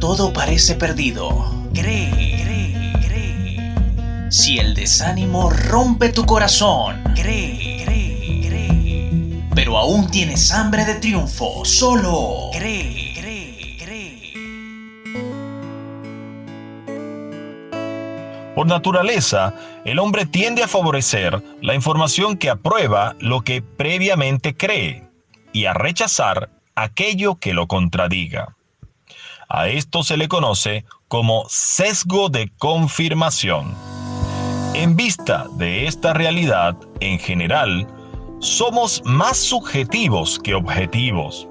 todo parece perdido, cree, cree, cree. Si el desánimo rompe tu corazón, cree, cree, cree. Pero aún tienes hambre de triunfo, solo cree. Por naturaleza, el hombre tiende a favorecer la información que aprueba lo que previamente cree y a rechazar aquello que lo contradiga. A esto se le conoce como sesgo de confirmación. En vista de esta realidad, en general, somos más subjetivos que objetivos.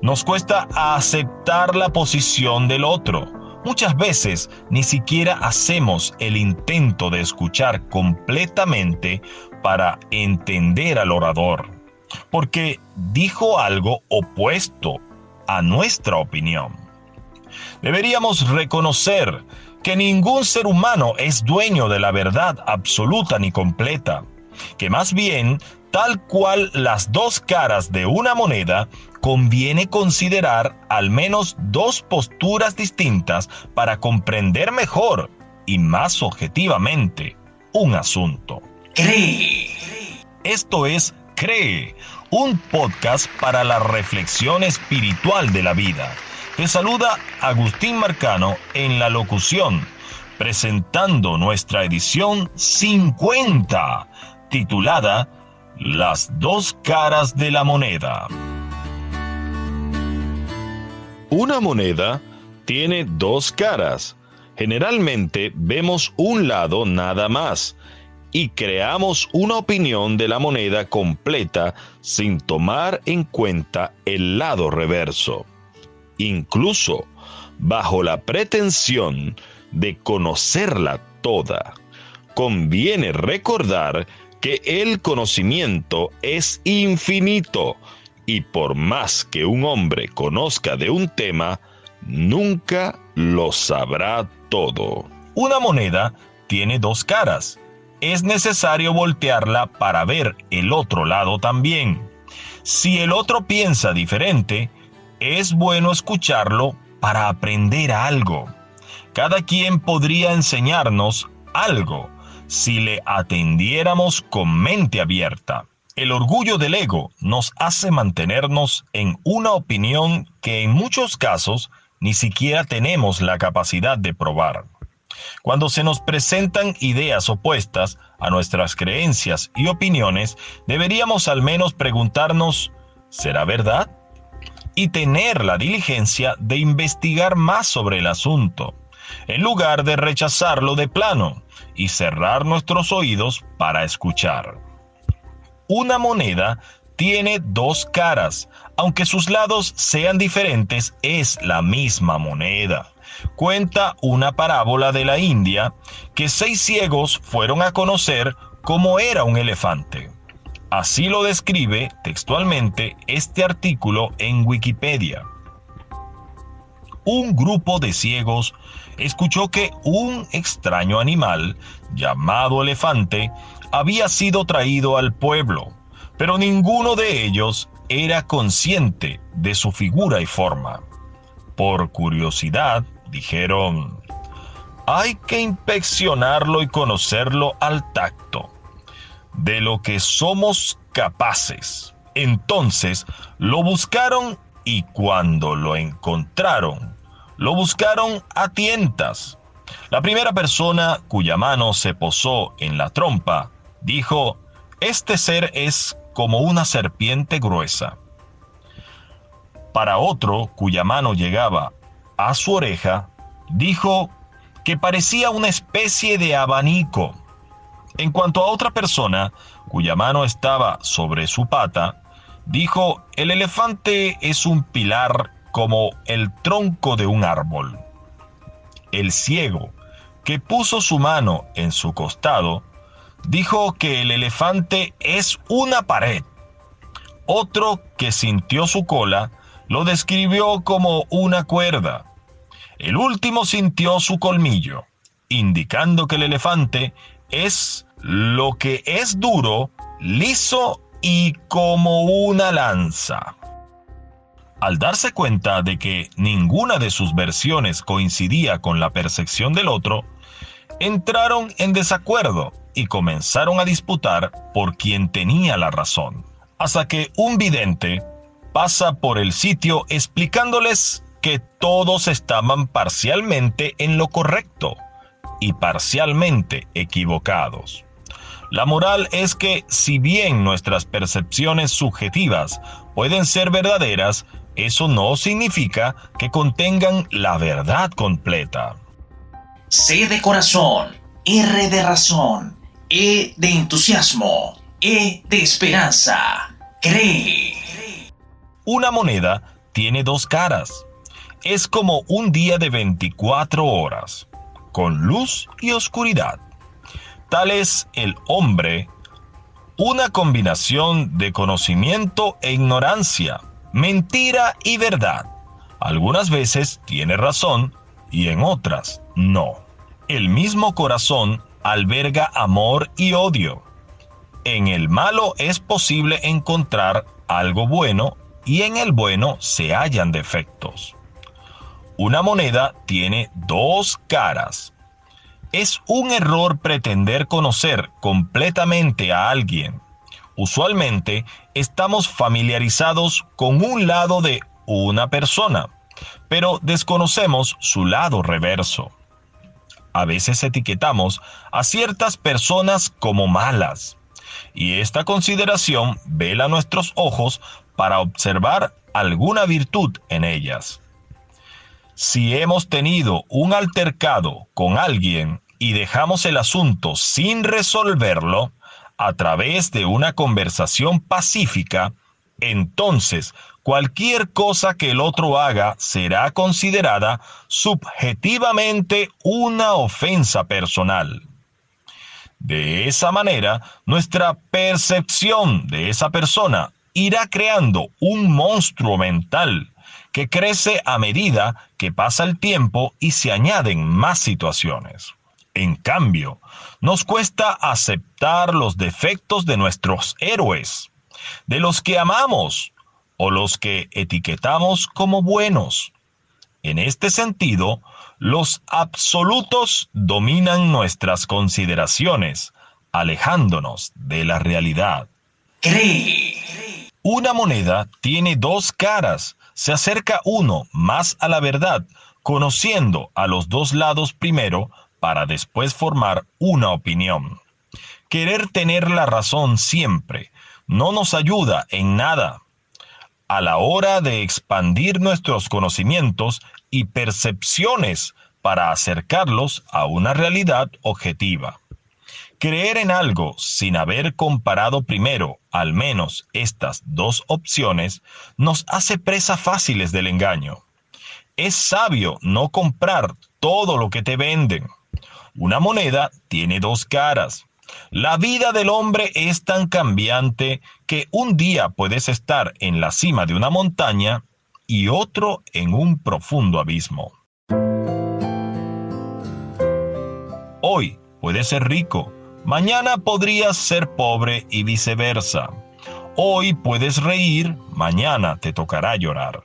Nos cuesta aceptar la posición del otro. Muchas veces ni siquiera hacemos el intento de escuchar completamente para entender al orador, porque dijo algo opuesto a nuestra opinión. Deberíamos reconocer que ningún ser humano es dueño de la verdad absoluta ni completa, que más bien, tal cual las dos caras de una moneda, conviene considerar al menos dos posturas distintas para comprender mejor y más objetivamente un asunto. Cree. Esto es Cree, un podcast para la reflexión espiritual de la vida te saluda Agustín Marcano en la locución, presentando nuestra edición 50, titulada Las dos caras de la moneda. Una moneda tiene dos caras. Generalmente vemos un lado nada más y creamos una opinión de la moneda completa sin tomar en cuenta el lado reverso incluso bajo la pretensión de conocerla toda. Conviene recordar que el conocimiento es infinito y por más que un hombre conozca de un tema, nunca lo sabrá todo. Una moneda tiene dos caras. Es necesario voltearla para ver el otro lado también. Si el otro piensa diferente, es bueno escucharlo para aprender algo. Cada quien podría enseñarnos algo si le atendiéramos con mente abierta. El orgullo del ego nos hace mantenernos en una opinión que en muchos casos ni siquiera tenemos la capacidad de probar. Cuando se nos presentan ideas opuestas a nuestras creencias y opiniones, deberíamos al menos preguntarnos, ¿será verdad? Y tener la diligencia de investigar más sobre el asunto, en lugar de rechazarlo de plano y cerrar nuestros oídos para escuchar. Una moneda tiene dos caras, aunque sus lados sean diferentes, es la misma moneda. Cuenta una parábola de la India que seis ciegos fueron a conocer cómo era un elefante. Así lo describe textualmente este artículo en Wikipedia. Un grupo de ciegos escuchó que un extraño animal, llamado elefante, había sido traído al pueblo, pero ninguno de ellos era consciente de su figura y forma. Por curiosidad, dijeron, hay que inspeccionarlo y conocerlo al tacto de lo que somos capaces. Entonces lo buscaron y cuando lo encontraron, lo buscaron a tientas. La primera persona cuya mano se posó en la trompa dijo, este ser es como una serpiente gruesa. Para otro cuya mano llegaba a su oreja, dijo que parecía una especie de abanico. En cuanto a otra persona, cuya mano estaba sobre su pata, dijo, el elefante es un pilar como el tronco de un árbol. El ciego, que puso su mano en su costado, dijo que el elefante es una pared. Otro que sintió su cola lo describió como una cuerda. El último sintió su colmillo, indicando que el elefante es lo que es duro, liso y como una lanza. Al darse cuenta de que ninguna de sus versiones coincidía con la percepción del otro, entraron en desacuerdo y comenzaron a disputar por quien tenía la razón. Hasta que un vidente pasa por el sitio explicándoles que todos estaban parcialmente en lo correcto y parcialmente equivocados. La moral es que si bien nuestras percepciones subjetivas pueden ser verdaderas, eso no significa que contengan la verdad completa. C de corazón, R de razón, E de entusiasmo, E de esperanza. Cree. Una moneda tiene dos caras. Es como un día de 24 horas, con luz y oscuridad. Tal es el hombre, una combinación de conocimiento e ignorancia, mentira y verdad. Algunas veces tiene razón y en otras no. El mismo corazón alberga amor y odio. En el malo es posible encontrar algo bueno y en el bueno se hallan defectos. Una moneda tiene dos caras. Es un error pretender conocer completamente a alguien. Usualmente estamos familiarizados con un lado de una persona, pero desconocemos su lado reverso. A veces etiquetamos a ciertas personas como malas, y esta consideración vela nuestros ojos para observar alguna virtud en ellas. Si hemos tenido un altercado con alguien y dejamos el asunto sin resolverlo a través de una conversación pacífica, entonces cualquier cosa que el otro haga será considerada subjetivamente una ofensa personal. De esa manera, nuestra percepción de esa persona irá creando un monstruo mental que crece a medida que pasa el tiempo y se añaden más situaciones. En cambio, nos cuesta aceptar los defectos de nuestros héroes, de los que amamos o los que etiquetamos como buenos. En este sentido, los absolutos dominan nuestras consideraciones, alejándonos de la realidad. Una moneda tiene dos caras. Se acerca uno más a la verdad, conociendo a los dos lados primero para después formar una opinión. Querer tener la razón siempre no nos ayuda en nada a la hora de expandir nuestros conocimientos y percepciones para acercarlos a una realidad objetiva. Creer en algo sin haber comparado primero al menos estas dos opciones nos hace presa fáciles del engaño. Es sabio no comprar todo lo que te venden. Una moneda tiene dos caras. La vida del hombre es tan cambiante que un día puedes estar en la cima de una montaña y otro en un profundo abismo. Hoy puedes ser rico, mañana podrías ser pobre y viceversa. Hoy puedes reír, mañana te tocará llorar.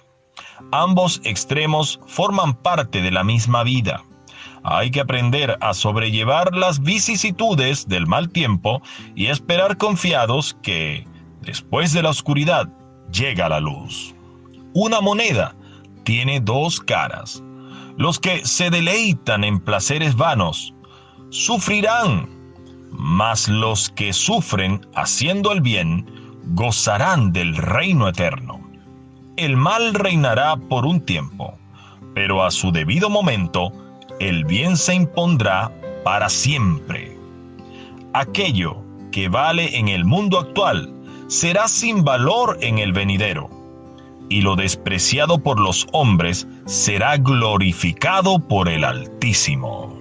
Ambos extremos forman parte de la misma vida. Hay que aprender a sobrellevar las vicisitudes del mal tiempo y esperar confiados que, después de la oscuridad, llega la luz. Una moneda tiene dos caras. Los que se deleitan en placeres vanos sufrirán, mas los que sufren haciendo el bien gozarán del reino eterno. El mal reinará por un tiempo, pero a su debido momento el bien se impondrá para siempre. Aquello que vale en el mundo actual será sin valor en el venidero, y lo despreciado por los hombres será glorificado por el Altísimo.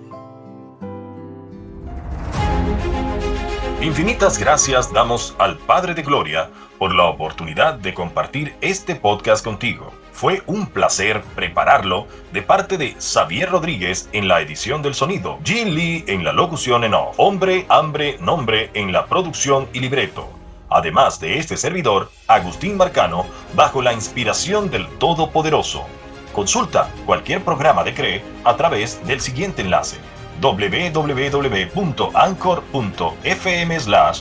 Infinitas gracias damos al Padre de Gloria por la oportunidad de compartir este podcast contigo. Fue un placer prepararlo de parte de Xavier Rodríguez en la edición del sonido, Jin Lee en la locución en off, Hombre, Hambre, Nombre en la producción y libreto, además de este servidor, Agustín Marcano, bajo la inspiración del Todopoderoso. Consulta cualquier programa de CRE a través del siguiente enlace www.anchor.fm slash